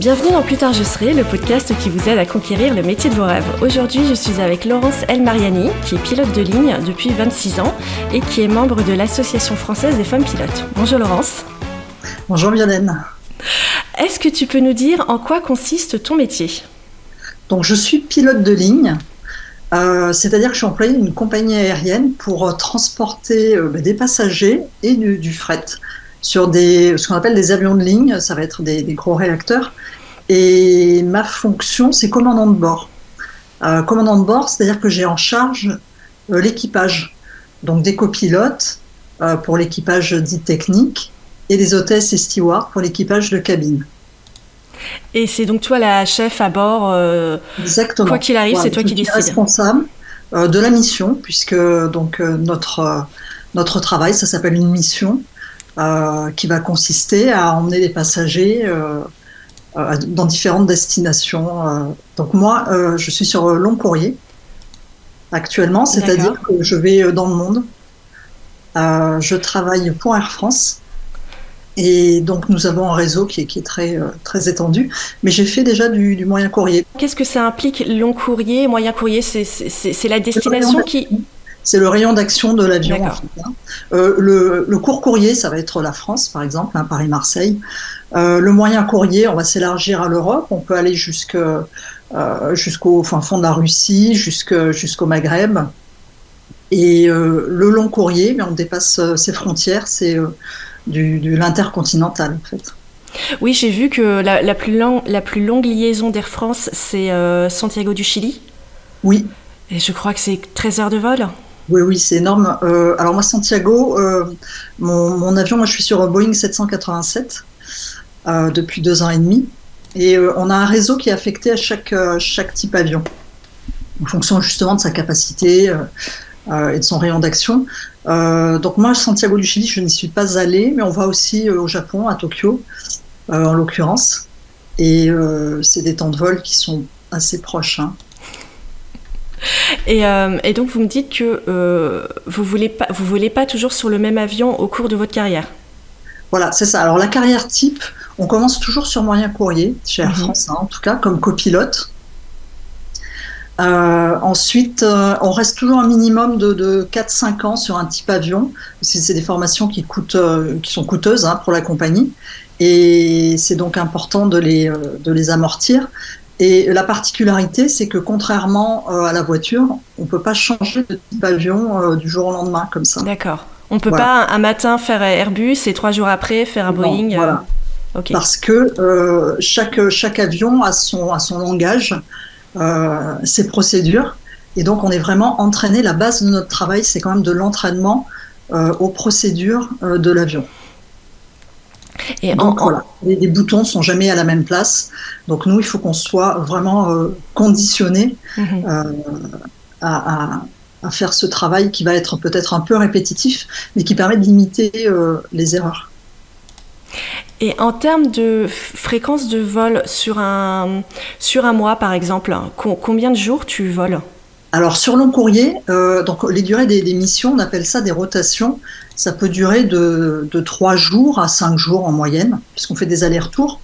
Bienvenue dans Plus tard je serai, le podcast qui vous aide à conquérir le métier de vos rêves. Aujourd'hui, je suis avec Laurence El Mariani, qui est pilote de ligne depuis 26 ans et qui est membre de l'Association française des femmes pilotes. Bonjour Laurence. Bonjour Violaine. Est-ce que tu peux nous dire en quoi consiste ton métier? Donc je suis pilote de ligne, euh, c'est-à-dire que je suis employé d'une compagnie aérienne pour transporter euh, bah, des passagers et du, fret sur des, ce qu'on appelle des avions de ligne, ça va être des, gros réacteurs. Et ma fonction, c'est commandant de bord. commandant de bord, c'est-à-dire que j'ai en charge l'équipage, donc des copilotes pour l'équipage dit technique et des hôtesses et stewards pour l'équipage de cabine. Et c'est donc toi la chef à bord. Euh, Exactement. Quoi qu'il arrive, c'est toi qui décides. responsable euh, de la mission, puisque donc euh, notre notre travail, ça s'appelle une mission, qui va consister à emmener les passagers dans différentes destinations. donc moi, je suis sur long courrier actuellement, c'est-à-dire que je vais dans le monde. je travaille pour Air France et donc nous avons un réseau qui est, qui est très, euh, très étendu. Mais j'ai fait déjà du, moyen courrier. Qu'est-ce que ça implique long courrier, moyen courrier C'est la destination qui... C'est le rayon d'action de l'avion. Hein. Euh, le, court courrier, ça va être la France, par exemple, hein, Paris-Marseille. Euh, le moyen courrier, on va s'élargir à l'Europe. On peut aller jusqu'au fond de la Russie, jusqu'au Maghreb. Et le long courrier, mais on dépasse ses frontières. C'est du, l'intercontinental en fait. Oui, j'ai vu que la, plus la, plus longue liaison d'Air France, c'est euh, Santiago du Chili. Oui. Et je crois que c'est 13 heures de vol. Oui, oui, c'est énorme. Euh, alors moi, Santiago, euh, mon, avion, moi je suis sur Boeing 787 depuis deux ans et demi. Et on a un réseau qui est affecté à chaque, type avion, en fonction justement de sa capacité et de son rayon d'action. Euh, donc moi, Santiago du Chili, je n'y suis pas allée, mais on va aussi euh, au Japon, à Tokyo, euh, en l'occurrence. Et c'est des temps de vol qui sont assez proches. Hein. Et, donc vous me dites que vous voulez pas, vous voulez pas toujours sur le même avion au cours de votre carrière. Voilà, c'est ça. Alors la carrière type, on commence toujours sur moyen courrier chez Air mhm. France, hein, en tout cas comme copilote. Euh, ensuite, euh, on reste toujours un minimum de, 4-5 ans sur un type avion. C'est des formations qui, coûtent, euh, qui sont coûteuses hein, pour la compagnie. Et c'est donc important de les, de les amortir. Et la particularité, c'est que contrairement à la voiture, on ne peut pas changer de type avion du jour au lendemain comme ça. D'accord. On ne peut pas un matin faire Airbus et trois jours après faire un Boeing. voilà. Parce que chaque, chaque avion a son, a son langage euh, ces procédures. Et donc, on est vraiment entraîné. La base de notre travail, c'est quand même de l'entraînement euh, aux procédures euh, de l'avion. Et donc, voilà, les, boutons sont jamais à la même place. Donc, nous, il faut qu'on soit vraiment conditionné mhm. à, à, faire ce travail qui va être peut-être un peu répétitif, mais qui permet de limiter les erreurs. Et en termes de fréquence de vol sur un, sur un mois, par exemple, combien de jours tu voles? Alors sur long courrier, euh, donc les durées des, missions, on appelle ça des rotations. Ça peut durer de, de 3 jours à 5 jours en moyenne, puisqu'on fait des allers-retours.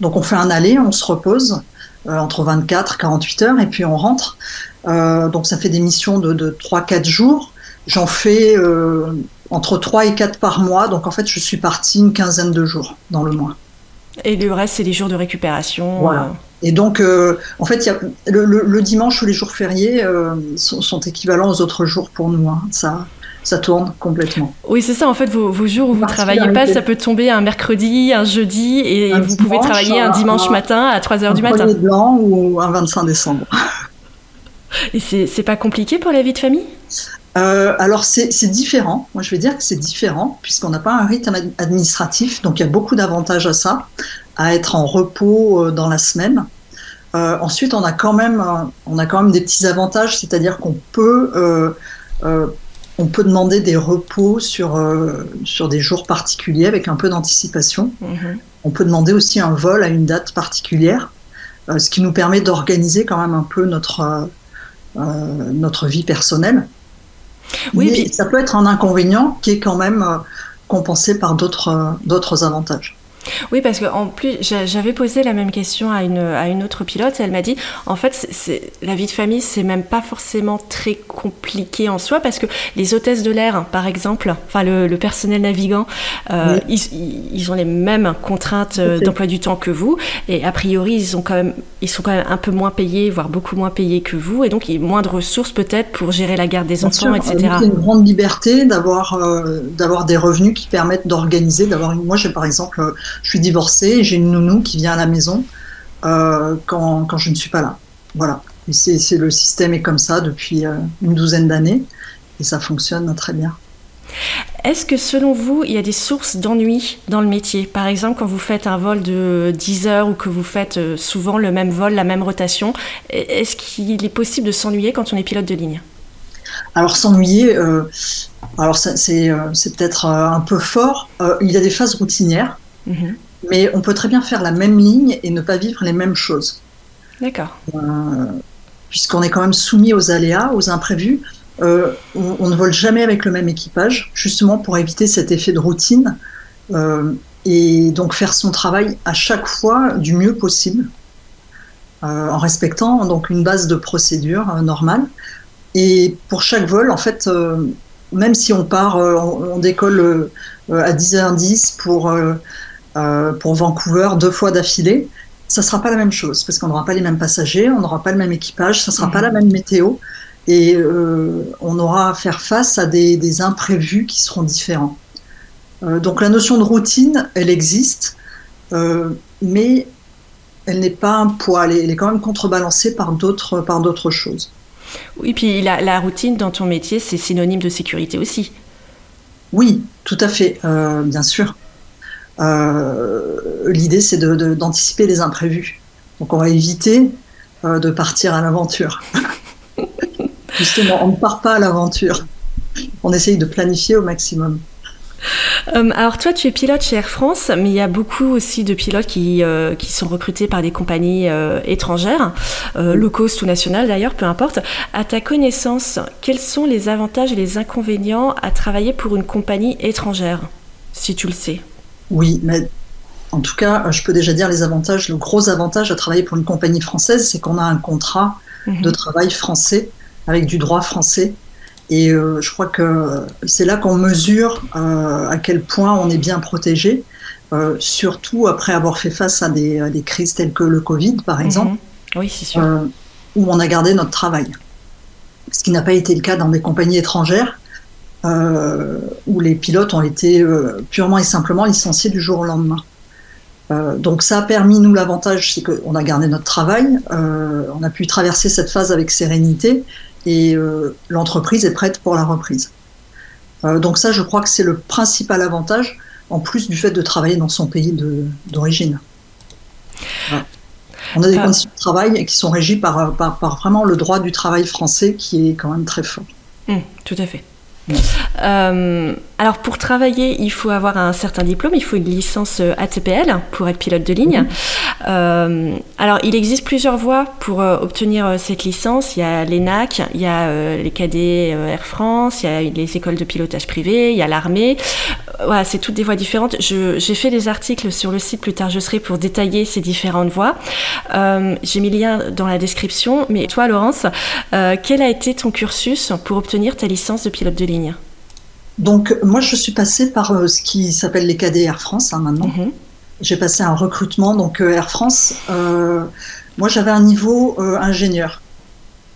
Donc on fait un aller, on se repose euh, entre 24 et 48 heures, et puis on rentre. Euh, donc ça fait des missions de, de 3-4 jours. J'en fais entre 3 et 4 par mois. Donc en fait, je suis partie une quinzaine de jours dans le mois. Et le reste, c'est les jours de récupération. Voilà. Euh. Et donc, euh, en fait, y a, le, dimanche ou les jours fériés euh, sont, équivalents aux autres jours pour nous. Hein. Ça, ça tourne complètement. Oui, c'est ça. En fait, vos, jours où vous ne travaillez pas, ça peut tomber un mercredi, un jeudi, et vous pouvez travailler un dimanche matin à 3 h du matin. Un blanc ou un 25 décembre. Et c'est pas compliqué pour la vie de famille? Euh, alors c'est différent, moi je vais dire que c'est différent puisqu'on n'a pas un rythme administratif, donc il y a beaucoup d'avantages à ça, à être en repos euh, dans la semaine. Euh, ensuite on a quand même, on a quand même des petits avantages, c'est-à-dire qu'on peut, on peut demander des repos sur, sur des jours particuliers avec un peu d'anticipation. Mm-hmm. On peut demander aussi un vol à une date particulière, ce qui nous permet d'organiser quand même un peu notre, notre vie personnelle. Oui, ça peut être un inconvénient qui est quand même euh, compensé par d'autres euh, d'autres avantages. Oui, parce qu'en plus, j'avais posé la même question à une, à une autre pilote. Et elle m'a dit, en fait, la vie de famille, c'est même pas forcément très compliqué en soi parce que les hôtesses de l'air, par exemple, enfin le, personnel navigant, euh, ils, ont les mêmes contraintes euh, d'emploi du temps que vous. Et a priori, ils, ont quand même, ils sont quand même un peu moins payés, voire beaucoup moins payés que vous. Et donc il y a moins de ressources peut-être pour gérer la garde des enfants, etc. C'est une grande liberté d'avoir, euh, d'avoir des revenus qui permettent d'organiser, d'avoir une... Moi, j'ai par exemple je suis divorcée, j'ai une nounou qui vient à la maison euh, quand, quand, je ne suis pas là. Voilà. Et c'est, le système est comme ça depuis euh, une douzaine d'années et ça fonctionne très bien. Est-ce que selon vous, il y a des sources d'ennui dans le métier? Par exemple, quand vous faites un vol de 10 heures ou que vous faites euh, souvent le même vol, la même rotation, est-ce qu'il est possible de s'ennuyer quand on est pilote de ligne? Alors s'ennuyer, alors c'est, peut-être un peu fort. il y a des phases routinières Mhm. Mais on peut très bien faire la même ligne et ne pas vivre les mêmes choses. D'accord. Euh, puisqu'on est quand même soumis aux aléas, aux imprévus. Euh, on, ne vole jamais avec le même équipage, justement pour éviter cet effet de routine euh, et donc faire son travail à chaque fois du mieux possible, en respectant donc une base de procédure normale. Et pour chaque vol, en fait, même si on part, on, décolle à 10h10 pour euh, pour Vancouver deux fois d'affilée, ça sera pas la même chose parce qu'on n'aura pas les mêmes passagers, on n'aura pas le même équipage, ça sera pas la mhm. même météo et euh, on aura à faire face à des, imprévus qui seront différents. Euh, donc la notion de routine, elle existe, mais elle n'est pas un poids, elle est, quand même contrebalancée par d'autres par d'autres choses. Oui, puis la, la, routine dans ton métier, c'est synonyme de sécurité aussi. Oui, tout à fait, bien sûr. Euh, l'idée, c'est d'anticiper de, les imprévus. Donc, on va éviter euh, de partir à l'aventure. Justement, on ne part pas à l'aventure. On essaye de planifier au maximum. Euh, alors toi, tu es pilote chez Air France, mais il y a beaucoup aussi de pilotes qui, qui sont recrutés par des compagnies étrangères, low cost ou nationales d'ailleurs, peu importe. À ta connaissance, quels sont les avantages et les inconvénients à travailler pour une compagnie étrangère, si tu le sais? Oui, mais en tout cas, je peux déjà dire les avantages. Le gros avantage à travailler pour une compagnie française, c'est qu'on a un contrat mhm. de travail français avec du droit français. Et euh, je crois que c'est là qu'on mesure euh, à quel point on est bien protégé, euh, surtout après avoir fait face à des, crises telles que le Covid, par mhm. exemple, oui, c'est sûr. où on a gardé notre travail. Ce qui n'a pas été le cas dans des compagnies étrangères, euh, où les pilotes ont été euh, purement et simplement licenciés du jour au lendemain. Euh, donc ça a permis, nous, l'avantage, c'est qu'on a gardé notre travail, on a pu traverser cette phase avec sérénité et l'entreprise est prête pour la reprise. donc ça, je crois que c'est le principal avantage, en plus du fait de travailler dans son pays d'origine. On a des conditions de travail qui sont régies par, par, vraiment le droit du travail français qui est quand même très fort. Mmh, tout à fait. Euh, alors pour travailler, il faut avoir un certain diplôme, il faut une licence euh, ATPL pour être pilote de ligne. Mhm. Euh, alors il existe plusieurs voies pour obtenir cette licence. Il y a l'ENAC, il y a les cadets Air France, il y a les écoles de pilotage privé, il y a l'armée. Voilà, c'est toutes des voies différentes. J'ai fait des articles sur le site plus tard je serai pour détailler ces différentes voies. J'ai mis le lien dans la description. Mais toi, Laurence, quel a été ton cursus pour obtenir ta licence de pilote de ligne? Donc, moi, je suis passée par euh, ce qui s'appelle les cadets Air France hein, maintenant. Mhm. J'ai passé un recrutement, donc euh, Air France. Euh, moi, j'avais un niveau ingénieur.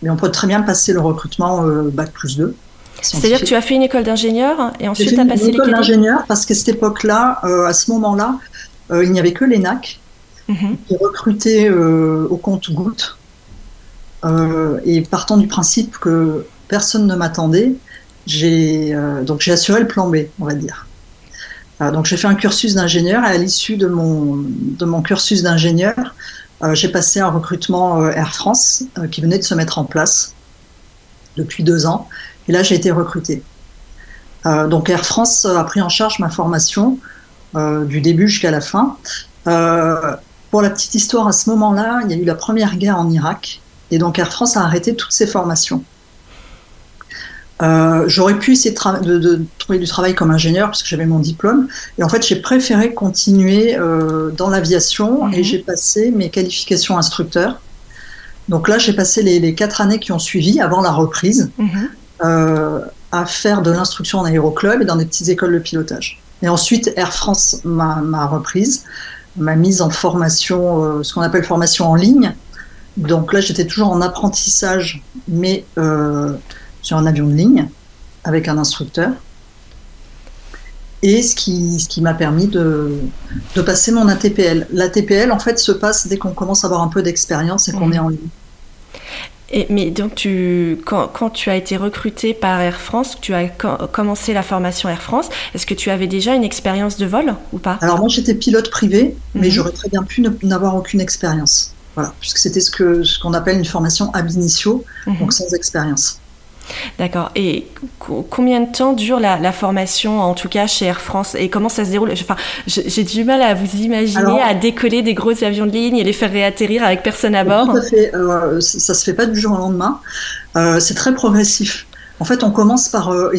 Mais on peut très bien passer le recrutement Bac plus 2. C'est-à-dire que tu as fait une école d'ingénieur et ensuite tu as passé une école d'ingénieur parce qu'à cette époque-là, à ce moment-là, il n'y avait que l'ENAC mhm. qui recrutait au compte goutte. et partant du principe que personne ne m'attendait, j'ai euh, donc j'ai assuré le plan B, on va dire. Euh, donc j'ai fait un cursus d'ingénieur et à l'issue de mon, de mon cursus d'ingénieur, euh, j'ai passé un recrutement Air France qui venait de se mettre en place depuis deux ans. Et là, j'ai été recruté. donc Air France a pris en charge ma formation du début jusqu'à la fin. pour la petite histoire, à ce moment-là, il y a eu la première guerre en Irak. Et donc Air France a arrêté toutes ses formations. J'aurais pu essayer de, trouver du travail comme ingénieur parce que j'avais mon diplôme. Et en fait, j'ai préféré continuer dans l'aviation et mhm. j'ai passé mes qualifications instructeur. Donc là, j'ai passé les, quatre années qui ont suivi avant la reprise mhm. À faire de l'instruction en aéroclub et dans des petites écoles de pilotage. Et ensuite, Air France m'a reprise, m'a mise en formation, ce qu'on appelle formation en ligne. Donc là, j'étais toujours en apprentissage, mais euh, sur un avion de ligne, avec un instructeur. Et ce qui, ce qui m'a permis de, de, passer mon ATPL. L'ATPL, en fait, se passe dès qu'on commence à avoir un peu d'expérience et qu'on mmh. est en ligne. Et, mais donc, tu, quand, quand, tu as été recruté par Air France, tu as commencé la formation Air France, est-ce que tu avais déjà une expérience de vol ou pas? Alors, moi, j'étais pilote privé, mais mmh. j'aurais très bien pu n'avoir aucune expérience. Voilà, puisque c'était ce qu'on ce qu'on appelle une formation ab initio, mhm. donc sans expérience. D'accord. Et combien de temps dure la, formation, en tout cas chez Air France? Et comment ça se déroule? Enfin, J'ai du mal à vous imaginer à décoller des gros avions de ligne et les faire réatterrir avec personne à bord. Tout à fait. Euh, ça se fait pas du jour au lendemain. Euh, c'est très progressif. En fait, on commence par, euh,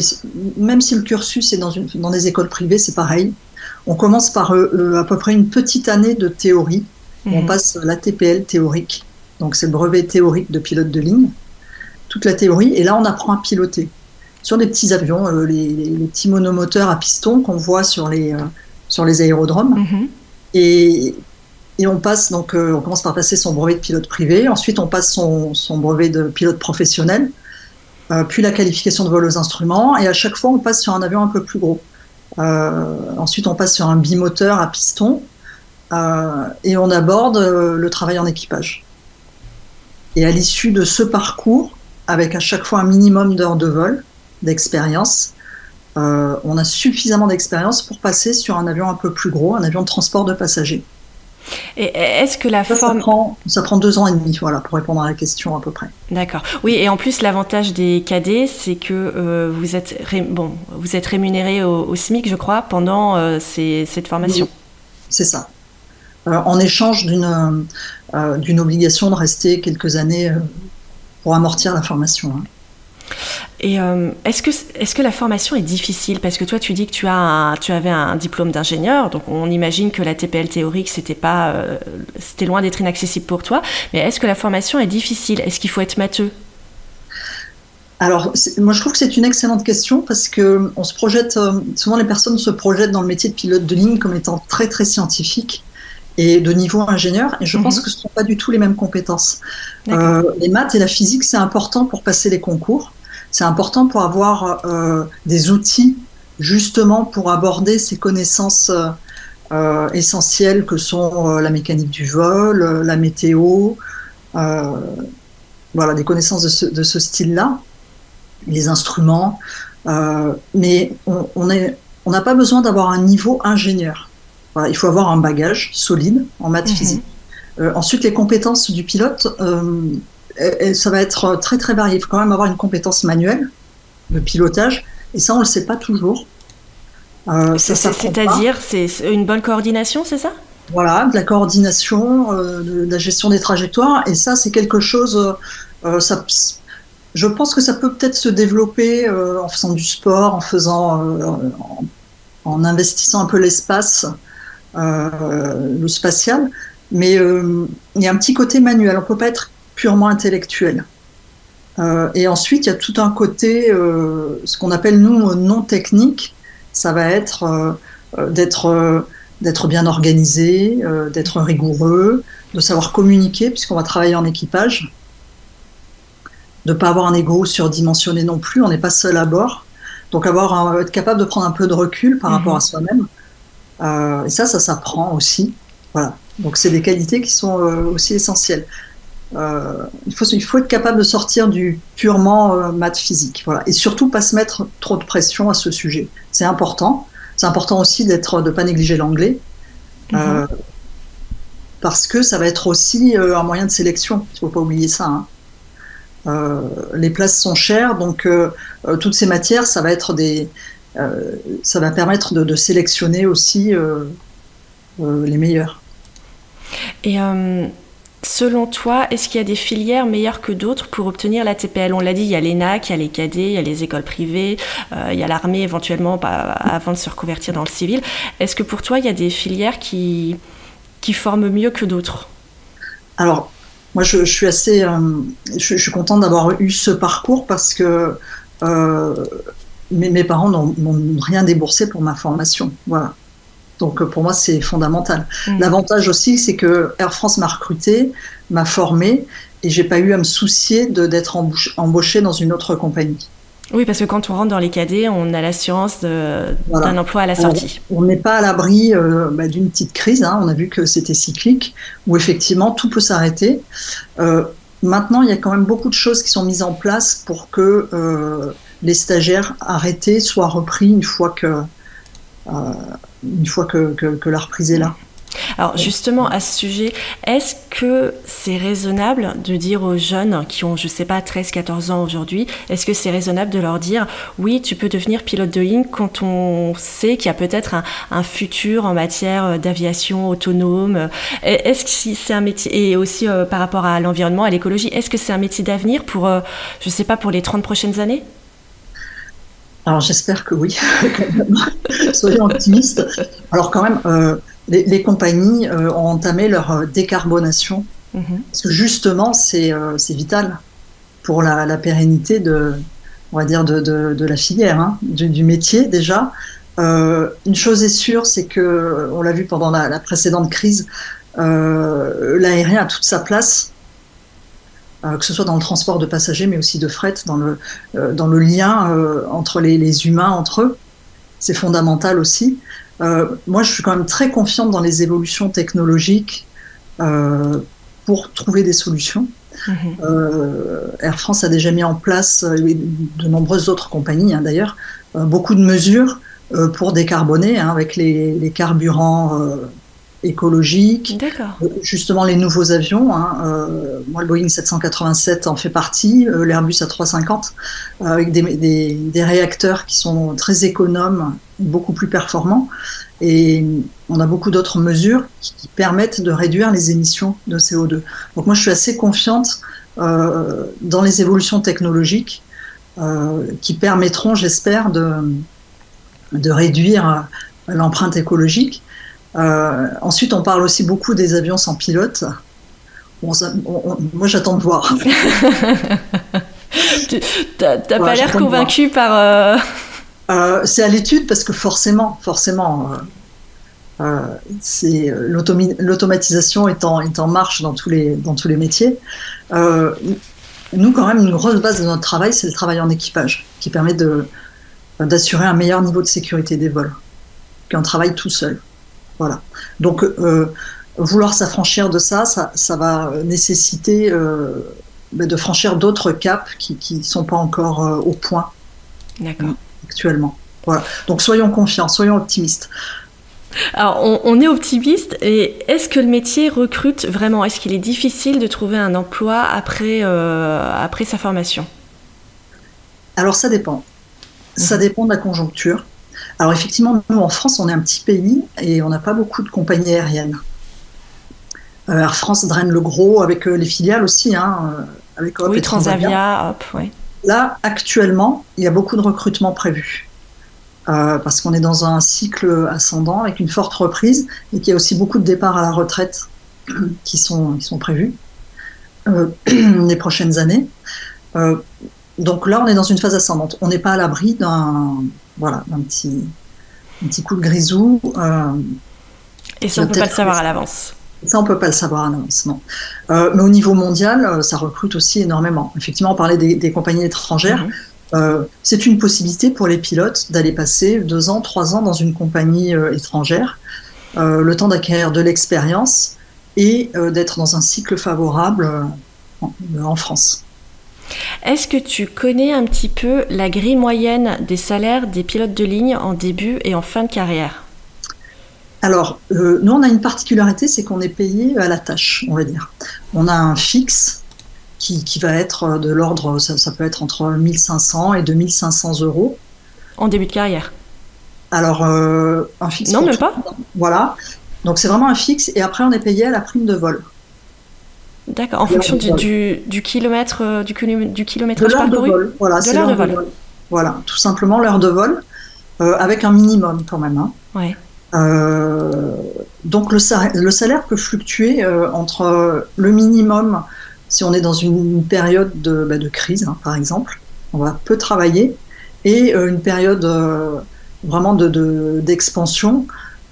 même si le cursus est dans, une, dans des écoles privées, c'est pareil. On commence par à peu près une petite année de théorie on mhm. passe l'ATPL théorique, donc c'est le brevet théorique de pilote de ligne, toute la théorie, et là on apprend à piloter sur des petits avions, euh, les, petits monomoteurs à piston qu'on voit sur les, euh, sur les aérodromes. Mhm. Et, et, on passe donc, euh, on commence par passer son brevet de pilote privé, ensuite on passe son, son brevet de pilote professionnel, puis la qualification de vol aux instruments, et à chaque fois on passe sur un avion un peu plus gros. ensuite on passe sur un bimoteur à piston, et on aborde le travail en équipage. Et à l'issue de ce parcours, avec à chaque fois un minimum d'heures de vol, d'expérience, euh, on a suffisamment d'expérience pour passer sur un avion un peu plus gros, un avion de transport de passagers. Et est-ce que la forme... Ça prend, deux ans et demi, voilà, pour répondre à la question à peu près. D'accord. Oui, et en plus, l'avantage des cadets, c'est que vous, êtes bon, vous êtes rémunéré au, SMIC, je crois, pendant cette formation. c'est ça. Euh, en échange d'une euh, obligation de rester quelques années euh, pour amortir la formation. Hein. Et est-ce que, est que la formation est difficile? Parce que toi, tu dis que tu, as tu avais un diplôme d'ingénieur, donc on imagine que la TPL théorique, c'était pas, c'était loin d'être inaccessible pour toi. Mais est-ce que la formation est difficile? Est-ce qu'il faut être matheux? Alors, moi, je trouve que c'est une excellente question parce que on se projette, souvent les personnes se projettent dans le métier de pilote de ligne comme étant très très scientifique et de niveau ingénieur. Et je pense mhm. que ce ne sont pas du tout les mêmes compétences. Euh, les maths et la physique, c'est important pour passer les concours. C'est important pour avoir euh, des outils justement pour aborder ces connaissances euh, essentielles que sont la mécanique du vol, la météo, voilà, des connaissances de ce, de ce style-là, les instruments. mais on n'a on pas besoin d'avoir un niveau ingénieur il faut avoir un bagage solide en maths mhm. physique. Euh, ensuite, les compétences du pilote, euh, ça va être très très varié. Il faut quand même avoir une compétence manuelle de pilotage, et ça, on ne le sait pas toujours. Euh, c'est-à-dire, c'est une bonne coordination, c'est ça? Voilà, de la coordination, de, la gestion des trajectoires, et ça, c'est quelque chose. Ça, je pense que ça peut peut-être se développer en faisant du sport, en faisant, en, en investissant un peu l'espace le spatial, mais euh, il y a un petit côté manuel. On ne peut pas être purement intellectuel. Euh, et ensuite, il y a tout un côté, ce qu'on appelle nous non technique. Ça va être d'être d'être bien organisé, d'être rigoureux, de savoir communiquer puisqu'on va travailler en équipage, de ne pas avoir un ego surdimensionné non plus. On n'est pas seul à bord, donc avoir être capable de prendre un peu de recul par rapport mhm. à soi-même. Euh, et ça, ça s'apprend aussi. Voilà. Donc, c'est des qualités qui sont euh, aussi essentielles. Euh, il, faut, il faut être capable de sortir du purement maths physique. Voilà. Et surtout, pas se mettre trop de pression à ce sujet. C'est important. C'est important aussi d'être, de pas négliger l'anglais. Mhm. parce que ça va être aussi un moyen de sélection. Il ne faut pas oublier ça. Hein. les places sont chères, donc toutes ces matières, ça va être des, euh, ça va permettre de, sélectionner aussi euh, euh, les meilleurs. Et Selon toi, est-ce qu'il y a des filières meilleures que d'autres pour obtenir la TPL On l'a dit, il y a l'ENAC, il y a les cadets, il y a les écoles privées, euh, il y a l'armée éventuellement bah, avant de se reconvertir dans le civil. Est-ce que pour toi, il y a des filières qui, qui forment mieux que d'autres? Alors, moi, je, suis assez, euh, je, suis contente d'avoir eu ce parcours parce que euh, mes, mes, parents n'ont rien déboursé pour ma formation. Voilà. Donc euh, pour moi, c'est fondamental. Mm. L'avantage aussi, c'est que Air France m'a recruté, m'a formé, et j'ai pas eu à me soucier d'être embauché dans une autre compagnie. Oui, parce que quand on rentre dans les cadets, on a l'assurance d'un emploi à la sortie. On n'est pas à l'abri euh, bah, d'une petite crise. Hein. On a vu que c'était cyclique, où effectivement tout peut s'arrêter. Euh, maintenant, il y a quand même beaucoup de choses qui sont mises en place pour que les stagiaires arrêtés soient repris une fois que une fois que, la reprise est là. Alors justement à ce sujet, est-ce que c'est raisonnable de dire aux jeunes qui ont, je sais pas, 13-14 ans aujourd'hui, est-ce que c'est raisonnable de leur dire oui, tu peux devenir pilote de ligne quand on sait qu'il y a peut-être un, futur en matière d'aviation autonome? Est-ce que c'est un métier, et aussi euh, par rapport à l'environnement, à l'écologie, est-ce que c'est un métier d'avenir pour, euh, je sais pas, pour les 30 prochaines années? Alors j'espère que oui, soyons optimistes. Alors quand même, euh, les, compagnies euh, ont entamé leur euh, décarbonation, mhm. parce que justement c'est vital pour la, pérennité de, on va dire, de, de, la filière, hein, du, métier déjà. une chose est sûre, c'est que, on l'a vu pendant la, la précédente crise, l'aérien a toute sa place que ce soit dans le transport de passagers, mais aussi de fret, dans le, euh, dans le lien euh, entre les, les, humains, entre eux. C'est fondamental aussi. moi, je suis quand même très confiante dans les évolutions technologiques pour trouver des solutions. Mhm. Air France a déjà mis en place, de nombreuses autres compagnies hein, d'ailleurs, beaucoup de mesures pour décarboner hein, avec les, les carburants écologique. Euh, justement, les nouveaux avions. Hein, euh, moi, le Boeing 787 en fait partie, euh, l'Airbus A350, avec des, des, réacteurs qui sont très économes, beaucoup plus performants. Et on a beaucoup d'autres mesures qui, permettent de réduire les émissions de CO2. Donc moi, je suis assez confiante dans les évolutions technologiques qui permettront, j'espère, de, de réduire l'empreinte écologique ensuite, on parle aussi beaucoup des avions sans pilote. moi, j'attends de voir. T'as pas l'air convaincu par. Euh, euh, c'est à l'étude parce que forcément, forcément, c'est l'automatisation est en, est en marche dans tous les dans tous les métiers. nous, quand même, une grosse base de notre travail, c'est le travail en équipage, qui permet d'assurer un meilleur niveau de sécurité des vols qu'un travail tout seul. Voilà. Donc, euh, vouloir s'affranchir de ça, ça, va nécessiter euh, ben, de franchir d'autres caps qui ne sont pas encore euh, au point actuellement. Voilà. Donc, soyons confiants, soyons optimistes. Alors, on, est optimiste et est-ce que le métier recrute vraiment? Est-ce qu'il est difficile de trouver un emploi après, après sa formation? Alors, ça dépend. Ça mhm. dépend de la conjoncture. Alors effectivement, nous en France, on est un petit pays et on n'a pas beaucoup de compagnies aériennes. Euh, Air France draine le gros avec euh, les filiales aussi, hein, euh, avec oui, Transavia, hop, oui. Là, actuellement, il y a beaucoup de recrutements prévus. parce qu'on est dans un cycle ascendant avec une forte reprise et qu'il y a aussi beaucoup de départs à la retraite qui sont, qui sont prévus les prochaines années. donc là, on est dans une phase ascendante. On n'est pas à l'abri d'un voilà, un petit, un petit coup de grisou. Euh, et ça, on ne peut pas le savoir à l'avance. Ça, on ne peut pas le savoir à l'avance, non. Euh, mais au niveau mondial, euh, ça recrute aussi énormément. Effectivement, on parlait des, compagnies étrangères. Mhm. c'est une possibilité pour les pilotes d'aller passer deux ans, trois ans dans une compagnie étrangère, le temps d'acquérir de l'expérience et d'être dans un cycle favorable en France. Est-ce que tu connais un petit peu la grille moyenne des salaires des pilotes de ligne en début et en fin de carrière? Alors, euh, nous, on a une particularité, c'est qu'on est payé à la tâche, on va dire. On a un fixe qui, va être de l'ordre, ça, peut être entre 1500 et 2500 euros. En début de carrière? Alors, euh, un fixe. Non, même pas. Voilà. Donc, c'est vraiment un fixe, et après, on est payé à la prime de vol. D'accord, en fonction du, du, kilomètre, du, du kilométrage parcouru de vol. Voilà, de l'heure de, vol. Voilà, tout simplement l'heure de vol, avec un minimum quand même. Hein. Ouais. donc le, le, salaire peut fluctuer entre le minimum, si on est dans une période de, bah, de crise, hein, par exemple, on va peu travailler, et une période vraiment d'expansion de,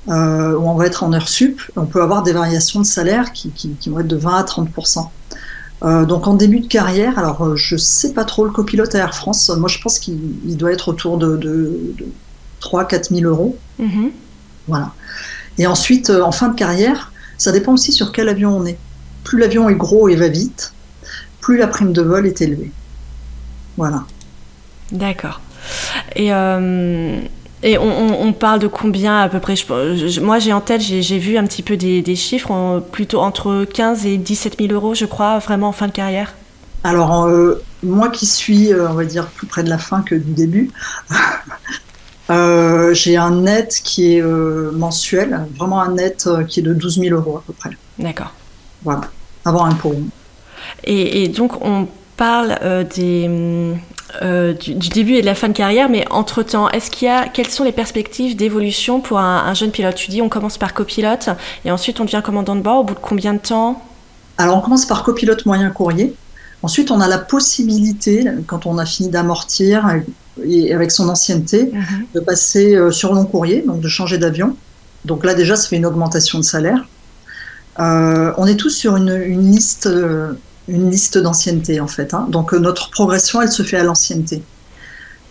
euh, où on va être en heure sup, on peut avoir des variations de salaire qui, qui, qui vont être de 20 à 30% euh, donc en début de carrière, alors euh, je sais pas trop le copilote à Air France, moi je pense qu'il doit être autour de, de, de 3-4 000 euros. Mm-hmm. Voilà. Et ensuite, en fin de carrière, ça dépend aussi sur quel avion on est. Plus l'avion est gros et va vite, plus la prime de vol est élevée. Voilà. D'accord. Et euh, et on, parle de combien à peu près? Moi, j'ai en tête, j'ai vu un petit peu des, chiffres, plutôt entre 15 et 17 000 euros, je crois, vraiment en fin de carrière. Alors, euh, moi qui suis, euh, on va dire, plus près de la fin que du début, euh, j'ai un net qui est mensuel, vraiment un net qui est de 12 000 euros à peu près. D'accord. Voilà, avant impôt. Et, et donc, on parle des euh, du, début et de la fin de carrière, mais entre-temps, est-ce qu'il y a, quelles sont les perspectives d'évolution pour un, jeune pilote? Tu dis on commence par copilote et ensuite on devient commandant de bord au bout de combien de temps? Alors on commence par copilote moyen courrier. Ensuite, on a la possibilité, quand on a fini d'amortir et avec son ancienneté, mhm. de passer euh, sur long courrier, donc de changer d'avion. Donc là déjà, ça fait une augmentation de salaire. Euh, on est tous sur une, liste une liste d'ancienneté en fait. Hein. Donc euh, notre progression, elle se fait à l'ancienneté.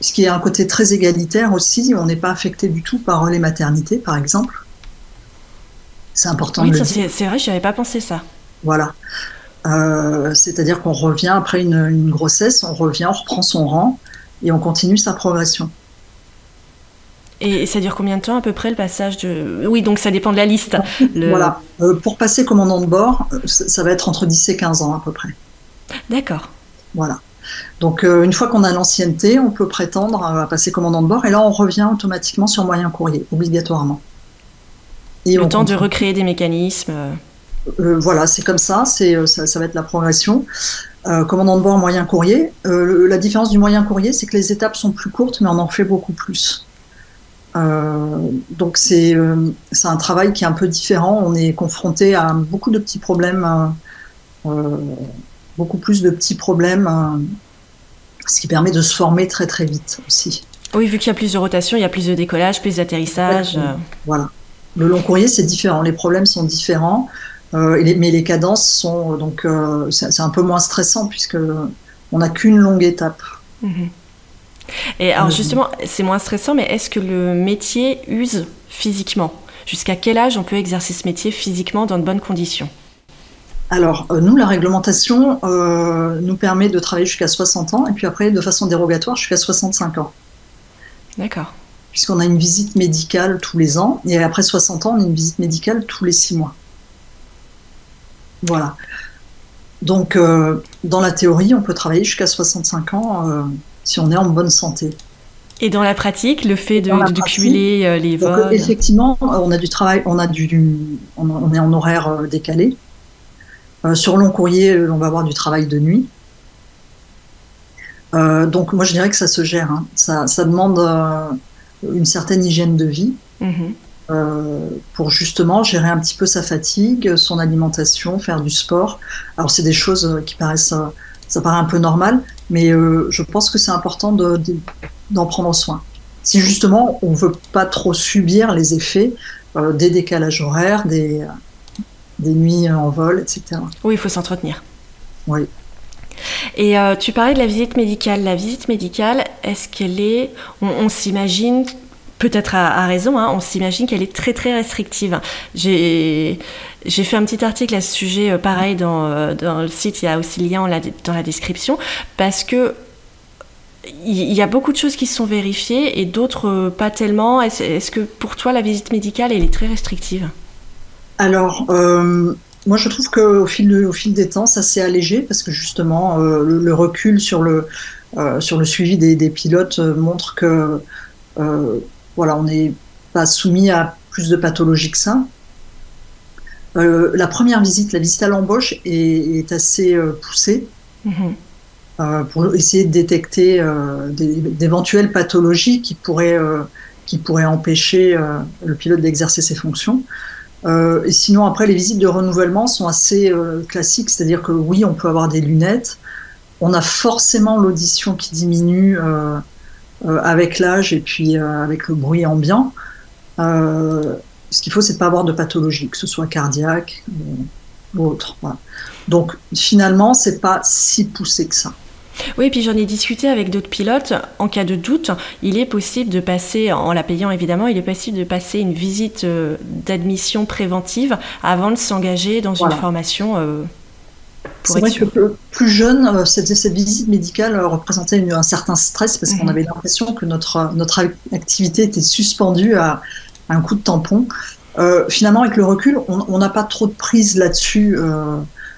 Ce qui est un côté très égalitaire aussi, on n'est pas affecté du tout par les maternités, par exemple. C'est important oui, C'est vrai, je n'avais pas pensé ça. Voilà. Euh, c'est-à-dire qu'on revient après une, grossesse, on revient, on reprend son rang et on continue sa progression. Et ça dure combien de temps à peu près le passage de... Oui, donc ça dépend de la liste. Voilà. Euh, pour passer commandant de bord, euh, ça va être entre 10 et 15 ans à peu près. D'accord. Voilà. Donc euh, une fois qu'on a l'ancienneté, on peut prétendre à passer commandant de bord et là on revient automatiquement sur moyen courrier, obligatoirement. Et le temps de recréer des mécanismes. voilà, c'est comme ça, c'est ça, ça, va être la progression. commandant de bord, moyen courrier. la différence du moyen courrier, c'est que les étapes sont plus courtes, mais on en fait beaucoup plus. Euh, donc c'est euh, c'est un travail qui est un peu différent. On est confronté à beaucoup de petits problèmes, euh, beaucoup plus de petits problèmes, ce qui permet de se former très très vite aussi. Oui, vu qu'il y a plus de rotation, il y a plus de décollage, plus d'atterrissage. Voilà. Le long courrier, c'est différent. Les problèmes sont différents, mais les cadences sont donc c'est un peu moins stressant puisque on n'a qu'une longue étape. Mhm. Et alors justement, c'est moins stressant, mais est-ce que le métier use physiquement? Jusqu'à quel âge on peut exercer ce métier physiquement dans de bonnes conditions? Alors, euh, nous, la réglementation euh, nous permet de travailler jusqu'à 60 ans, et puis après, de façon dérogatoire, jusqu'à 65 ans. D'accord. Puisqu'on a une visite médicale tous les ans, et après 60 ans, on a une visite médicale tous les 6 mois. Voilà. Donc, euh, dans la théorie, on peut travailler jusqu'à 65 ans si on est en bonne santé. Et dans la pratique, le fait de, cumuler euh, les vols Effectivement, on a du travail, on, a du, on, est en horaire euh, décalé. Euh, sur long courrier, on va avoir du travail de nuit. donc moi, je dirais que ça se gère. Hein. Ça, demande une certaine hygiène de vie mm-hmm. pour justement gérer un petit peu sa fatigue, son alimentation, faire du sport. Alors c'est des choses qui paraissent ça paraît un peu normal, mais euh, je pense que c'est important d'en prendre soin. Si justement on ne veut pas trop subir les effets euh, des décalages horaires, des, des nuits en vol, etc. Oui, il faut s'entretenir. Oui. Et euh, tu parlais de la visite médicale. La visite médicale, est-ce qu'elle est... on s'imagine peut-être à, raison, hein, on s'imagine qu'elle est très très restrictive. J'ai fait un petit article à ce sujet, euh, pareil, dans, euh, dans, le site, il y a aussi le lien dans la description, parce que il y a beaucoup de choses qui sont vérifiées et d'autres euh, pas tellement. Est-ce que pour toi, la visite médicale, elle est très restrictive? Alors, moi, je trouve qu'au fil, au fil des temps, ça s'est allégé parce que justement, le, recul sur le, sur le suivi des, des pilotes montre que voilà, on n'est pas soumis à plus de pathologies que ça. la première visite, la visite à l'embauche, est, assez poussée. Mhm. pour essayer de détecter d'éventuelles pathologies qui pourraient, qui pourraient empêcher le pilote d'exercer ses fonctions. et sinon, après, les visites de renouvellement sont assez classiques, c'est-à-dire que oui, on peut avoir des lunettes, on a forcément l'audition qui diminue euh, euh, avec l'âge et puis euh, avec le bruit ambiant. ce qu'il faut, c'est de pas avoir de pathologie, que ce soit cardiaque ou autre. Donc finalement, c'est pas si poussé que ça. Oui, puis j'en ai discuté avec d'autres pilotes. En cas de doute, il est possible de passer, en la payant évidemment, il est possible de passer une visite d'admission préventive avant de s'engager dans une formation c'est vrai que plus jeune, euh, cette, cette visite médicale euh, représentait un certain stress parce qu'on mhm. avait l'impression que notre, notre activité était suspendue à, un coup de tampon. Euh, finalement, avec le recul, on n'a pas trop de prise là-dessus,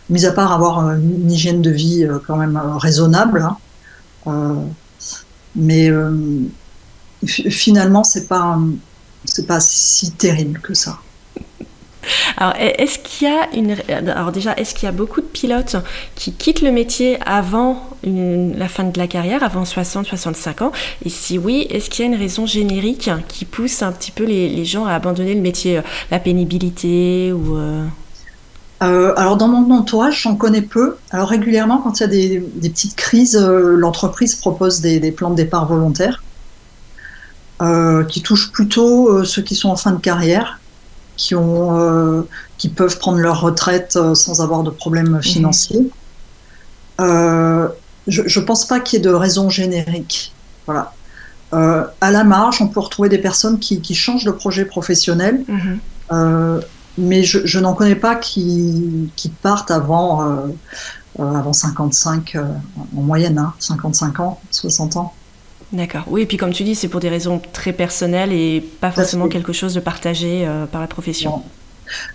mis à part avoir une hygiène de vie quand même raisonnable. Hein. mais finalement, c'est pas, pas si terrible que ça. Alors, est-ce qu'il a une. Alors, déjà, est-ce qu'il y a beaucoup de pilotes qui quittent le métier avant la fin de la carrière, avant 60-65 ans? Et si oui, est-ce qu'il y a une raison générique qui pousse un petit peu les, gens à abandonner le métier euh, La pénibilité ou. Euh? Euh, alors dans mon entourage, j'en connais peu. Alors régulièrement, quand il y a des, petites crises, l'entreprise propose des, plans de départ volontaires qui touchent plutôt ceux qui sont en fin de carrière qui, ont, euh, qui peuvent prendre leur retraite euh, sans avoir de problème mhm. financiers. Euh, je ne pense pas qu'il y ait de raison générique. Voilà. à la marge, on peut retrouver des personnes qui, qui changent de projet professionnel, mhm. mais je, je n'en connais pas qui, qui partent avant, avant 55 en moyenne, hein, 55 ans, 60 ans. D'accord. Oui, et puis comme tu dis, c'est pour des raisons très personnelles et pas forcément quelque chose de partagé euh, par la profession.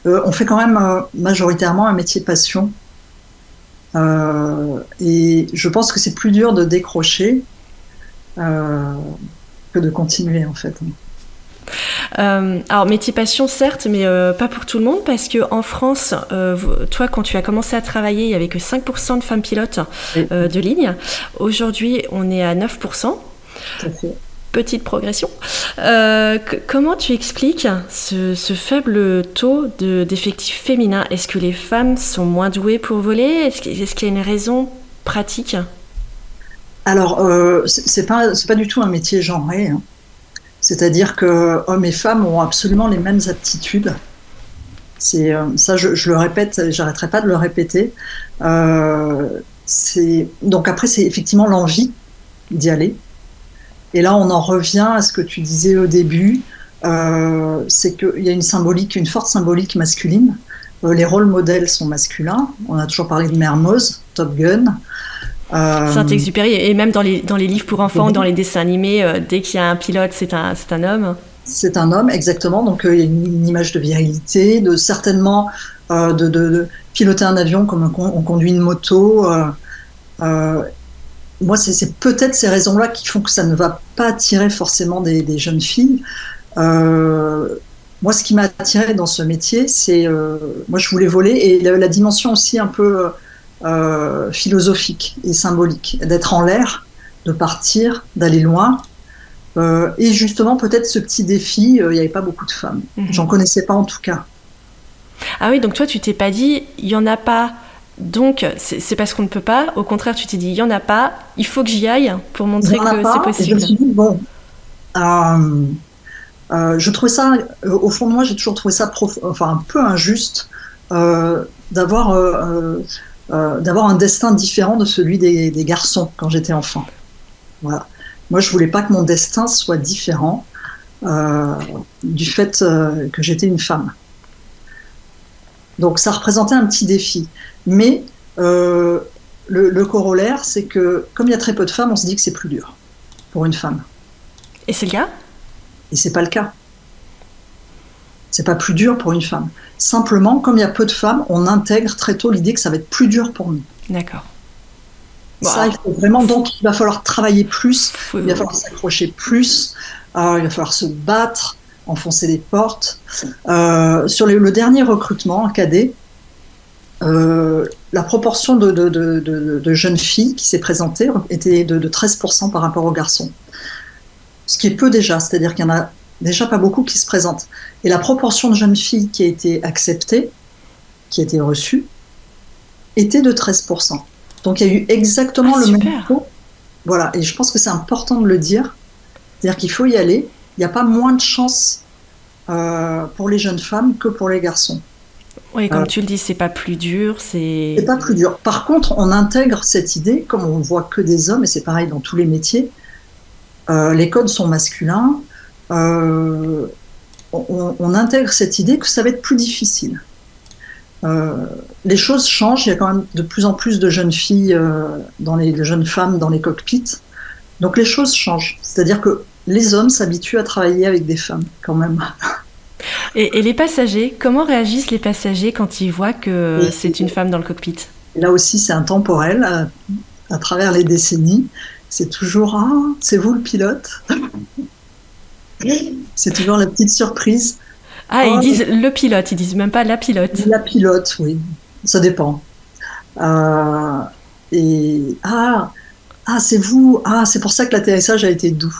Euh, on fait quand même euh, majoritairement un métier passion. et je pense que c'est plus dur de décrocher que de continuer en fait. alors métier passion certes, mais pas pour tout le monde parce que en France, toi quand tu as commencé à travailler, il y avait que 5% de femmes pilotes de ligne. Aujourd'hui, on est à 9%. Petite progression. Euh, comment tu expliques ce, faible taux d'effectifs féminins? Est-ce que les femmes sont moins douées pour voler? Est-ce qu'il y a une raison pratique? Alors, euh, c'est pas, pas du tout un métier genré. Hein. C'est-à-dire que hommes et femmes ont absolument les mêmes aptitudes. C'est euh, ça, je, je, le répète, j'arrêterai pas de le répéter. Euh, donc après, c'est effectivement l'envie d'y aller. Et là, on en revient à ce que tu disais au début, euh, c'est qu'il y a une symbolique, une forte symbolique masculine. Euh, les rôles modèles sont masculins. On a toujours parlé de Mermoz, Top Gun. Euh, Saint-Exupéry, et même dans les, dans les livres pour enfants, dans les dessins animés, dès qu'il y a un pilote, c'est un, c'est un homme. C'est un homme, exactement. Donc il y a une, image de virilité, de certainement de, de, piloter un avion comme on, conduit une moto moi, c'est peut-être ces raisons-là qui font que ça ne va pas attirer forcément des, jeunes filles. Euh, moi, ce qui m'a attiré dans ce métier, c'est euh, moi, je voulais voler et la, dimension aussi un peu euh, philosophique et symbolique, d'être en l'air, de partir, d'aller loin. et justement, peut-être ce petit défi, il n'y avait pas beaucoup de femmes. Mhm. J'en connaissais pas en tout cas. Ah oui, donc toi, tu t'es pas dit, il y en a pas donc, c'est parce qu'on ne peut pas. Au contraire, tu t'es dit, il n'y en a pas, il faut que j'y aille pour montrer que c'est possible. je me suis dit, bon, euh, euh, je trouvais ça, euh, au fond de moi, j'ai toujours trouvé ça enfin, un peu injuste d'avoir d'avoir un destin différent de celui des, des garçons quand j'étais enfant. Voilà. Moi, je voulais pas que mon destin soit différent du fait que j'étais une femme. Donc ça représentait un petit défi. Mais euh, le, corollaire, c'est que comme il y a très peu de femmes, on se dit que c'est plus dur pour une femme. Et c'est le cas? Et c'est pas le cas. C'est pas plus dur pour une femme. Simplement, comme il y a peu de femmes, on intègre très tôt l'idée que ça va être plus dur pour nous. D'accord. ça, il faut vraiment. Donc, il va falloir travailler plus, il va falloir s'accrocher plus, euh, il va falloir se battre. enfoncer des portes. sur le dernier recrutement en cadet, la proportion de, jeunes filles qui s'est présentée était de, 13% par rapport aux garçons. Ce qui est peu déjà, c'est-à-dire qu'il y en a déjà pas beaucoup qui se présentent. Et la proportion de jeunes filles qui a été acceptée, qui a été reçue, était de 13%. Donc il y a eu exactement ah, le même taux. Voilà, et je pense que c'est important de le dire. C'est-à-dire qu'il faut y aller. Il n'y a pas moins de chances euh, pour les jeunes femmes que pour les garçons. Oui, comme euh, tu le dis, c'est pas plus dur, c'est. C'est pas plus dur. Par contre, on intègre cette idée, comme on voit que des hommes, et c'est pareil dans tous les métiers. Euh, les codes sont masculins. on, on, intègre cette idée que ça va être plus difficile. Euh, les choses changent. Il y a quand même de plus en plus de jeunes filles, euh, dans les de jeunes femmes dans les cockpits. Donc les choses changent. C'est-à-dire que les hommes s'habituent à travailler avec des femmes quand même. Et, les passagers, comment réagissent les passagers quand ils voient que c'est une femme dans le cockpit? Là aussi, c'est intemporel. À, à, travers les décennies, c'est toujours Ah, c'est vous le pilote? C'est toujours la petite surprise. Ah, ils oh, disent le pilote, ils disent même pas la pilote. La pilote, oui, ça dépend. Euh, et ah, ah c'est vous, ah, c'est pour ça que l'atterrissage a été doux.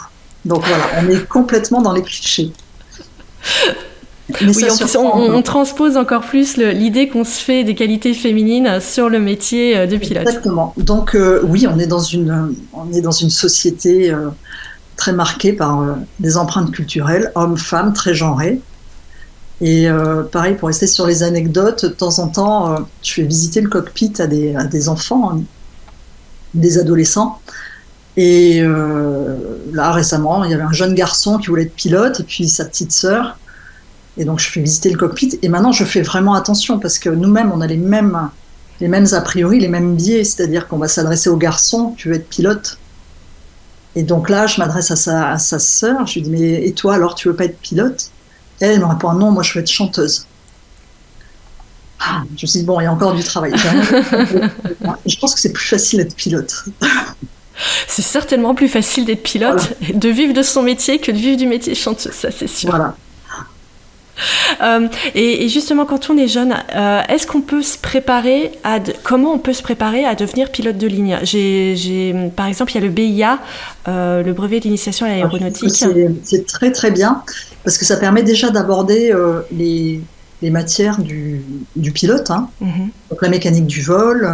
Donc voilà, on est complètement dans les clichés. Oui, on, transpose encore plus l'idée qu'on se fait des qualités féminines sur le métier euh, de pilote. Exactement. Donc euh, oui, on est dans une, on est dans une société très marquée par des empreintes culturelles, hommes-femmes, très genrées. Et euh, pareil, pour rester sur les anecdotes, de temps en temps, euh, je fais visiter le cockpit à des, à des enfants, hein, des adolescents. Et euh, là, récemment, il y avait un jeune garçon qui voulait être pilote, et puis sa petite sœur. Et donc, je fais visiter le cockpit. Et maintenant, je fais vraiment attention, parce que nous-mêmes, on a les mêmes, les mêmes a priori, les mêmes biais. C'est-à-dire qu'on va s'adresser au garçon, tu veux être pilote. Et donc là, je m'adresse à sa, à sa sœur, je lui dis, mais et toi, alors, tu veux pas être pilote? Elle, me répond non, moi je veux être chanteuse. Ah, je me suis dit, bon, il y a encore du travail. je pense que c'est plus facile d'être pilote. C'est certainement plus facile d'être pilote, de vivre de son métier que de vivre du métier chanteuse, ça c'est sûr. Voilà. Euh, et, justement, quand on est jeune, euh, est-ce qu'on peut se préparer à comment on peut se préparer à devenir pilote de ligne? J'ai, par exemple, il y a le BIA, euh, le brevet d'initiation à l'aéronautique. C'est très très bien parce que ça permet déjà d'aborder les, les, matières du, du pilote, hein. mhm. donc la mécanique du vol,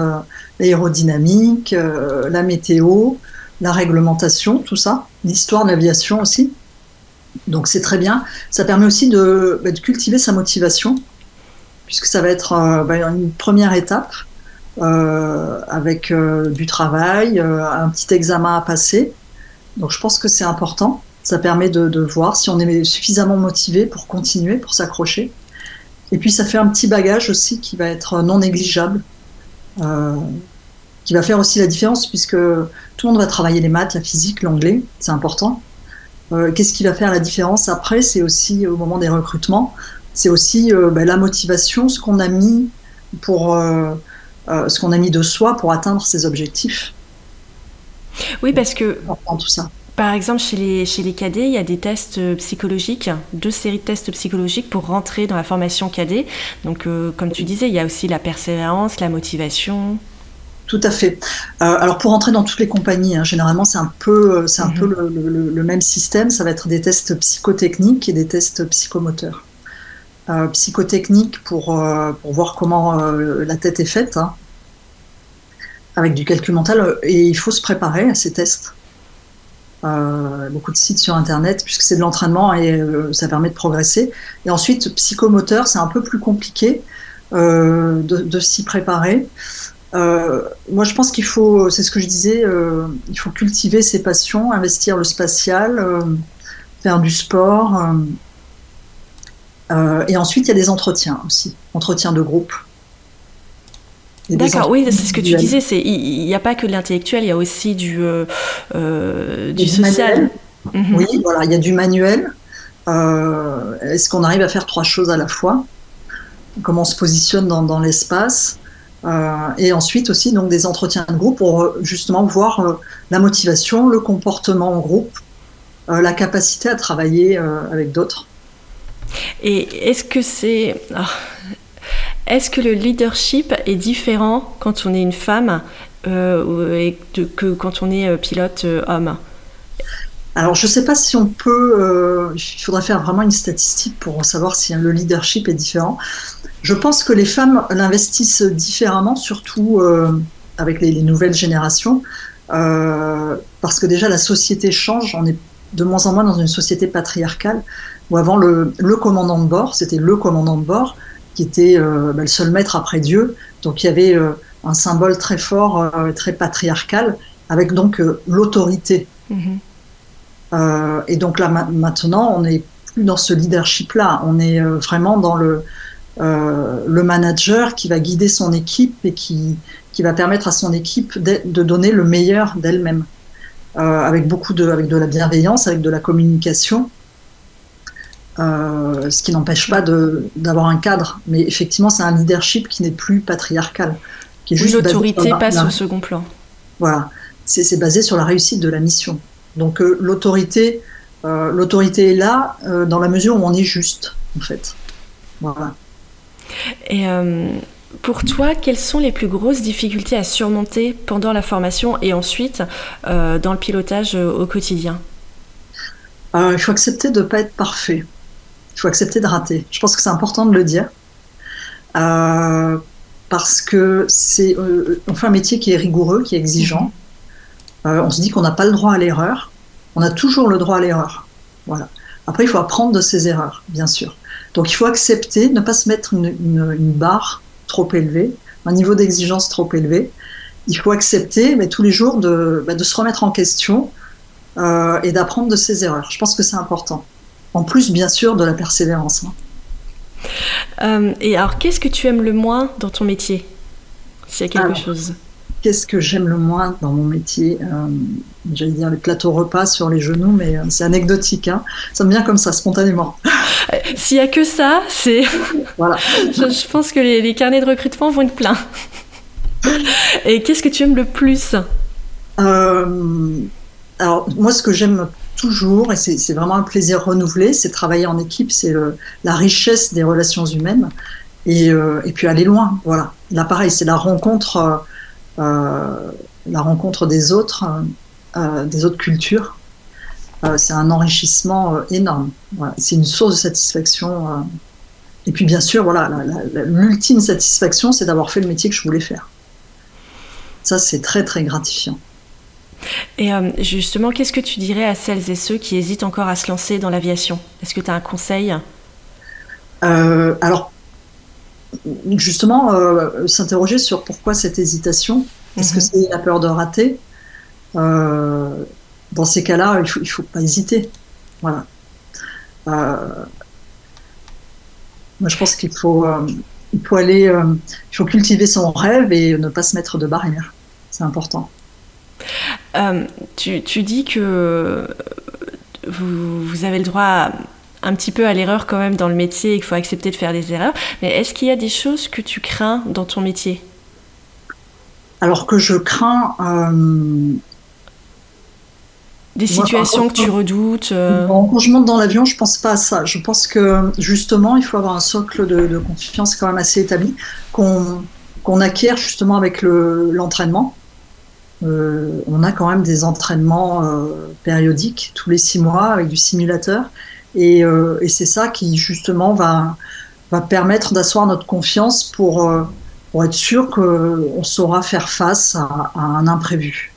l'aérodynamique, la météo, la réglementation, tout ça, l'histoire de l'aviation aussi. Donc c'est très bien. Ça permet aussi de, bah, cultiver sa motivation, puisque ça va être euh, bah, une première étape euh, avec euh, du travail, un petit examen à passer. Donc je pense que c'est important. Ça permet de, voir si on est suffisamment motivé pour continuer, pour s'accrocher. Et puis ça fait un petit bagage aussi qui va être non négligeable, qui va faire aussi la différence puisque tout le monde va travailler les maths, la physique, l'anglais, c'est important. Euh, qu'est-ce qui va faire la différence après C'est aussi au moment des recrutements, c'est aussi euh, ben, la motivation, ce qu'on a mis pour euh, ce qu'on a mis de soi pour atteindre ses objectifs. Oui, parce que tout ça. Par exemple, chez les, chez les cadets, il y a des tests psychologiques, deux séries de tests psychologiques pour rentrer dans la formation cadet. Donc, comme tu disais, il y a aussi la persévérance, la motivation. Tout à fait. Euh, alors pour entrer dans toutes les compagnies, hein, généralement c'est un peu, euh, c'est un peu mhm. le, même système. Ça va être des tests psychotechniques et des tests psychomoteurs. Euh, psychotechniques pour, pour voir comment la tête est faite, hein, avec du calcul mental. Et il faut se préparer à ces tests. Beaucoup de sites sur Internet, puisque c'est de l'entraînement et ça permet de progresser. Et ensuite, psychomoteur, c'est un peu plus compliqué de, de s'y préparer. Euh, moi, je pense qu'il faut, c'est ce que je disais, euh, il faut cultiver ses passions, investir le spatial, euh, faire du sport. et ensuite, il y a des entretiens aussi, entretiens de groupe. D'accord, oui, c'est ce que tu disais. C'est il n'y a pas que l'intellectuel, il y a aussi du du, social. Mhm. Oui, voilà, il y a du manuel. Est-ce qu'on arrive à faire trois choses à la fois? Comment on se positionne dans, dans l'espace? Euh, et ensuite aussi donc des entretiens de groupe pour euh, justement voir euh, la motivation, le comportement en groupe, la capacité à travailler avec d'autres. Et est-ce que c'est... Ah, est-ce que le leadership est différent quand on est une femme euh, et que quand on est euh, pilote euh, homme? Alors, je ne sais pas si on peut. il faudrait faire vraiment une statistique pour savoir si le leadership est différent. Je pense que les femmes l'investissent différemment, surtout avec les, nouvelles générations, parce que déjà la société change. On est de moins en moins dans une société patriarcale où avant le, le commandant de bord, c'était le commandant de bord qui était bah, le seul maître après Dieu. Donc il y avait un symbole très fort, euh, très patriarcal, avec donc euh, l'autorité. Mhm. Euh, et donc là maintenant, on n'est plus dans ce leadership-là, on est vraiment dans le, le manager qui va guider son équipe et qui, qui va permettre à son équipe de, de donner le meilleur d'elle-même, avec beaucoup de, avec de la bienveillance, avec de la communication. Ce qui n'empêche pas d'avoir un cadre, mais effectivement, c'est un leadership qui n'est plus patriarcal l'autorité passe au second plan. Voilà, c'est basé sur la réussite de la mission. Donc euh, l'autorité, euh, l'autorité est là euh, dans la mesure où on est juste, en fait. Voilà. Et pour toi, quelles sont les plus grosses difficultés à surmonter pendant la formation et ensuite dans le pilotage au quotidien? Il faut accepter de ne pas être parfait. Il faut accepter de rater. Je pense que c'est important de le dire parce que c'est euh, on fait un métier qui est rigoureux, qui est exigeant. Euh, on se dit qu'on n'a pas le droit à l'erreur. On a toujours le droit à l'erreur. Voilà. Après, il faut apprendre de ses erreurs, bien sûr. Donc, il faut accepter, ne pas se mettre une, barre trop élevée, un niveau d'exigence trop élevé. Il faut accepter, mais tous les jours, de, bah, se remettre en question euh, et d'apprendre de ses erreurs. Je pense que c'est important. En plus, bien sûr, de la persévérance. Hein. Euh, et alors, qu'est-ce que tu aimes le moins dans ton métier? S'il y a quelque chose. Qu'est-ce que j'aime le moins dans mon métier? Euh, J'allais dire les plateaux repas sur les genoux, mais euh, c'est anecdotique. Hein. ça me vient comme ça, spontanément. S'il y a que ça, c'est. Voilà. je, pense que les, les, carnets de recrutement vont être pleins. Et qu'est-ce que tu aimes le plus? Alors, moi, ce que j'aime toujours, et c'est vraiment un plaisir renouvelé, c'est travailler en équipe, c'est la richesse des relations humaines, et, euh, et, puis aller loin. Voilà. Là, pareil, c'est la rencontre, euh, la rencontre des autres, euh, des autres cultures. c'est un enrichissement énorme. C'est une source de satisfaction. et puis, bien sûr, voilà, l'ultime satisfaction, c'est d'avoir fait le métier que je voulais faire. Ça, c'est très, très gratifiant. Et euh, justement, qu'est-ce que tu dirais à celles et ceux qui hésitent encore à se lancer dans l'aviation? Est-ce que tu as un conseil? Euh, Alors, justement, euh, s'interroger sur pourquoi cette hésitation? Est-ce que mhm. c'est la peur de rater? Dans ces cas-là, il ne faut, pas hésiter. Voilà. moi, je pense qu'il faut, il faut aller, il faut cultiver son rêve et ne pas se mettre de barrière. C'est important. Euh, tu, dis que vous, avez le droit un petit peu à l'erreur quand même dans le métier et qu'il faut accepter de faire des erreurs. Mais est-ce qu'il y a des choses que tu crains dans ton métier? Alors que je crains... Euh, des situations que tu redoutes euh... Quand je monte dans l'avion, je pense pas à ça. Je pense que justement, il faut avoir un socle de, confiance quand même assez établi, qu'on acquiert justement avec l'entraînement. Euh, on a quand même des entraînements euh, périodiques tous les six mois avec du simulateur. Et, euh, c'est ça qui justement va, permettre d'asseoir notre confiance pour, être sûr qu'on saura faire face à, un imprévu.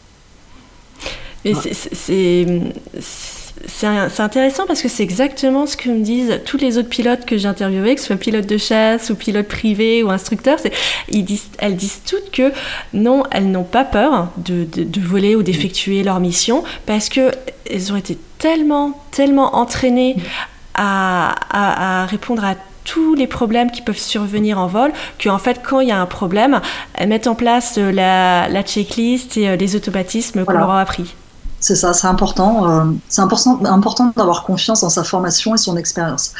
c'est c'est intéressant parce que c'est exactement ce que me disent tous les autres pilotes que j'ai interviewés, que ce soit pilote de chasse ou pilote privé ou instructeur. Ils disent, elles disent toutes que non, elles n'ont pas peur de, voler ou d'effectuer leur mission parce qu'elles ont été tellement, tellement entraînées à, répondre à tous les problèmes qui peuvent survenir en vol, qu'en fait, quand il y a un problème, elles mettent en place la, checklist et euh, les automatismes qu'on leur a appris. C'est ça, c'est important. Euh, c'est important, important d'avoir confiance dans sa formation et son expérience.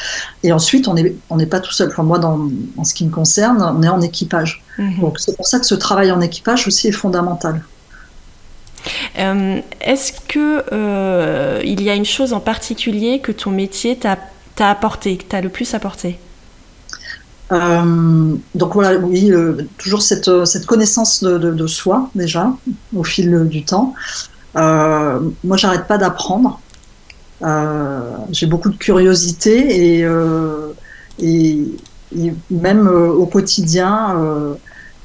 Et ensuite, on n'est on pas tout seul. Enfin, moi, dans, en ce qui me concerne, on est en équipage. Mhm. Donc, c'est pour ça que ce travail en équipage aussi est fondamental. Euh, est-ce que euh, il y a une chose en particulier que ton métier t'a apporté, que t'as le plus apporté? Donc voilà, oui, toujours cette, cette connaissance de, de, soi déjà au fil du temps. Moi, j'arrête pas d'apprendre. J'ai beaucoup de curiosité et, et, même au quotidien,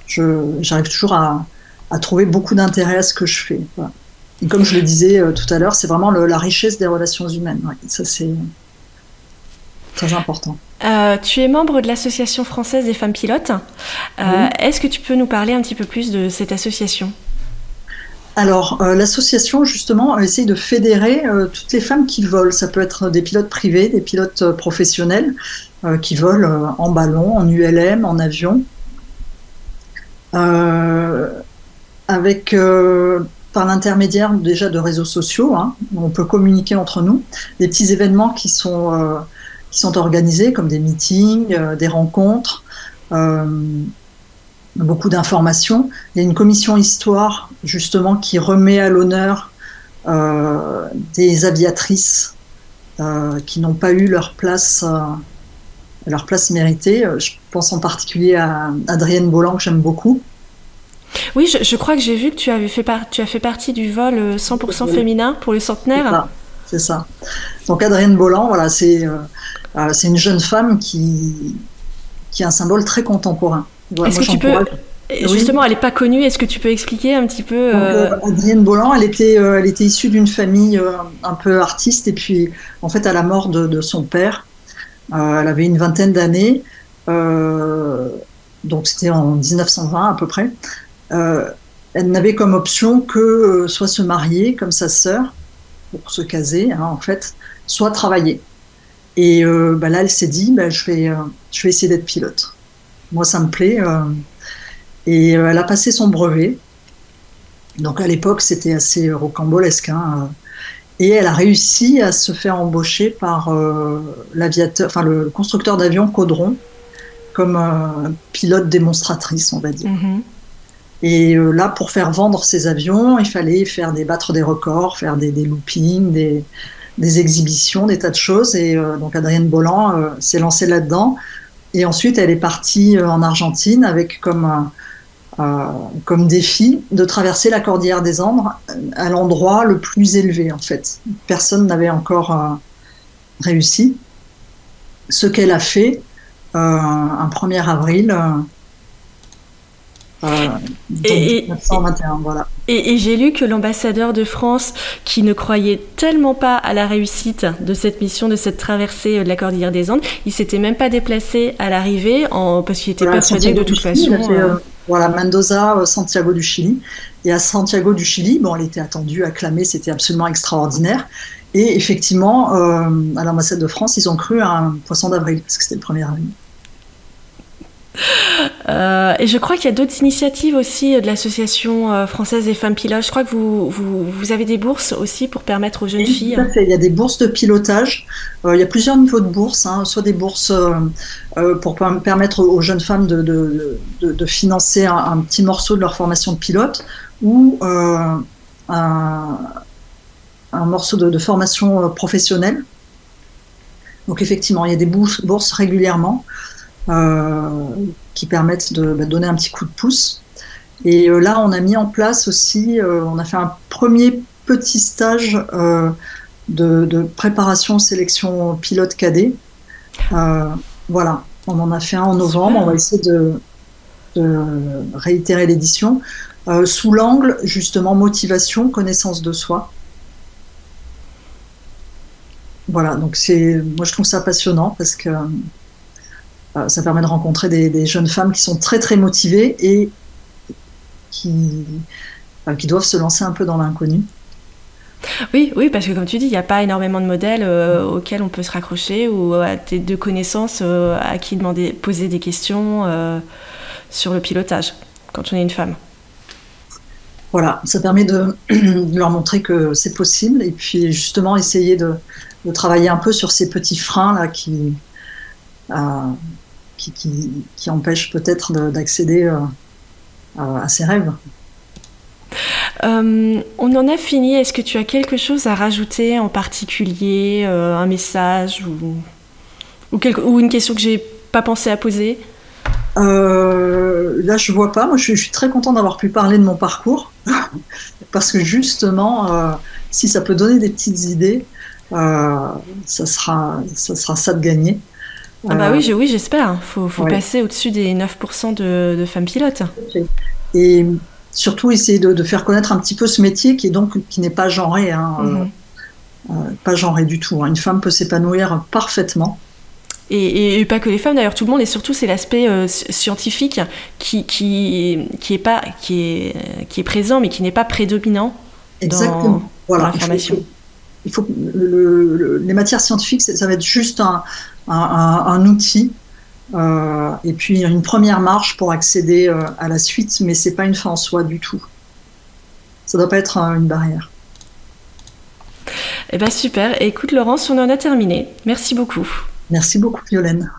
j'arrive toujours à, à, trouver beaucoup d'intérêt à ce que je fais. Et comme je le disais euh, tout à l'heure, c'est vraiment la richesse des relations humaines. ça, c'est très important. Euh, tu es membre de l'Association française des femmes pilotes. Euh, est-ce que tu peux nous parler un petit peu plus de cette association? Alors, l'association, justement, essaye de fédérer toutes les femmes qui volent. Ça peut être des pilotes privés, des pilotes professionnels qui volent en ballon, en ULM, en avion. avec par l'intermédiaire déjà de réseaux sociaux. Hein, on peut communiquer entre nous. Des petits événements qui sont, euh, qui sont organisés, comme des meetings, euh, des rencontres, euh, beaucoup d'informations. Il y a une commission histoire, justement, qui remet à l'honneur des aviatrices qui n'ont pas eu leur place. leur place méritée. Je pense en particulier à Adrienne Bolland, que j'aime beaucoup, oui, je, crois que j'ai vu que tu, avais fait tu as fait partie du vol 100% euh, féminin pour le centenaire. C'est ça. Donc Adrienne Bolland, voilà, c'est euh, euh, c'est une jeune femme qui, qui a un symbole très contemporain. Est-ce que tu peux... Justement, elle n'est pas connue. Est-ce que tu peux expliquer un petit peu Adrienne Bolland, elle était, elle était issue d'une famille un peu artiste. Et puis, en fait, à la mort de, de son père, elle avait une vingtaine d'années. donc, c'était en 1920 à peu près. Euh, elle n'avait comme option que euh, soit se marier comme sa sœur, pour se caser hein, en fait, soit travailler. Et euh, bah là, elle s'est dit, bah, je, vais, je vais essayer d'être pilote. Moi, ça me plaît. et elle a passé son brevet. Donc à l'époque, c'était assez rocambolesque. Hein, et elle a réussi à se faire embaucher par l'aviateur, enfin le constructeur d'avion Caudron, comme pilote démonstratrice, on va dire. Mm-hmm. Et euh, là, pour faire vendre ces avions, il fallait faire des battre des records, faire des, des loopings, des, des, exhibitions, des tas de choses. Et euh, donc Adrienne Bolland euh, s'est lancée là-dedans. Et ensuite, elle est partie en Argentine avec comme, comme défi de traverser la cordillère des Andes à l'endroit le plus élevé, en fait. Personne n'avait encore réussi. Ce qu'elle a fait un 1er avril et, Et, j'ai lu que l'ambassadeur de France, qui ne croyait tellement pas à la réussite de cette mission, de cette traversée euh, de la Cordillère des Andes, il s'était même pas déplacé à l'arrivée parce qu'il était persuadé que de toute façon. Euh, euh, voilà, Mendoza, Santiago du Chili. Et à Santiago du Chili, bon, elle était attendue, acclamée, c'était absolument extraordinaire. Et effectivement, à l'ambassade de France, ils ont cru à un poisson d'avril, parce que c'était le 1er avril. Euh, et je crois qu'il y a d'autres initiatives aussi de l'Association euh, française des femmes pilotes. Je crois que vous, vous, avez des bourses aussi pour permettre aux jeunes filles. Tout à fait. Il y a des bourses de pilotage. Euh, il y a plusieurs niveaux de bourses. Hein. Soit des bourses pour permettre aux jeunes femmes de, de, de, financer un, petit morceau de leur formation de pilote ou un, un, morceau de, formation professionnelle. Donc effectivement, il y a des bourses régulièrement. Euh, qui permettent de bah, donner un petit coup de pouce. Et euh, là, on a mis en place aussi, euh, on a fait un premier petit stage de, préparation sélection pilote cadet. voilà, on en a fait un en novembre. On va essayer de, réitérer l'édition sous l'angle justement motivation, connaissance de soi. Voilà, donc c'est, moi je trouve ça passionnant parce que ça permet de rencontrer des, jeunes femmes qui sont très très motivées et qui, euh, qui doivent se lancer un peu dans l'inconnu. Oui, oui, parce que comme tu dis, il n'y a pas énormément de modèles euh, auxquels on peut se raccrocher ou de connaissances à qui demander, poser des questions sur le pilotage quand on est une femme. Voilà, ça permet de, leur montrer que c'est possible et puis justement essayer de, de, travailler un peu sur ces petits freins là qui, qui, empêche peut-être d'accéder euh, à, ses rêves. Euh, on en a fini. Est-ce que tu as quelque chose à rajouter en particulier, euh, un message ou... ou, ou une question que j'ai pas pensé à poser? Euh, là, je vois pas. Moi, je, suis très content d'avoir pu parler de mon parcours parce que justement, si ça peut donner des petites idées, ça sera, ça sera ça de gagner. Ah bah oui, oui, j'espère. Il faut, faut passer au-dessus des 9% de, de, femmes pilotes. Et surtout essayer de, faire connaître un petit peu ce métier qui est donc qui n'est pas genré, hein, mhm. pas genré du tout. Hein. Une femme peut s'épanouir parfaitement et, pas que les femmes d'ailleurs, tout le monde, et surtout c'est l'aspect euh, scientifique qui, qui, qui, est pas, qui, est, qui est présent mais qui n'est pas prédominant Exactement. dans, l'information. Il faut, les matières scientifiques, ça, va être juste un, un, outil euh, et puis une première marche pour accéder euh, à la suite, mais c'est pas une fin en soi du tout. Ça doit pas être une barrière. Eh ben super. écoute Laurence, on en a terminé. Merci beaucoup. Merci beaucoup, Violaine.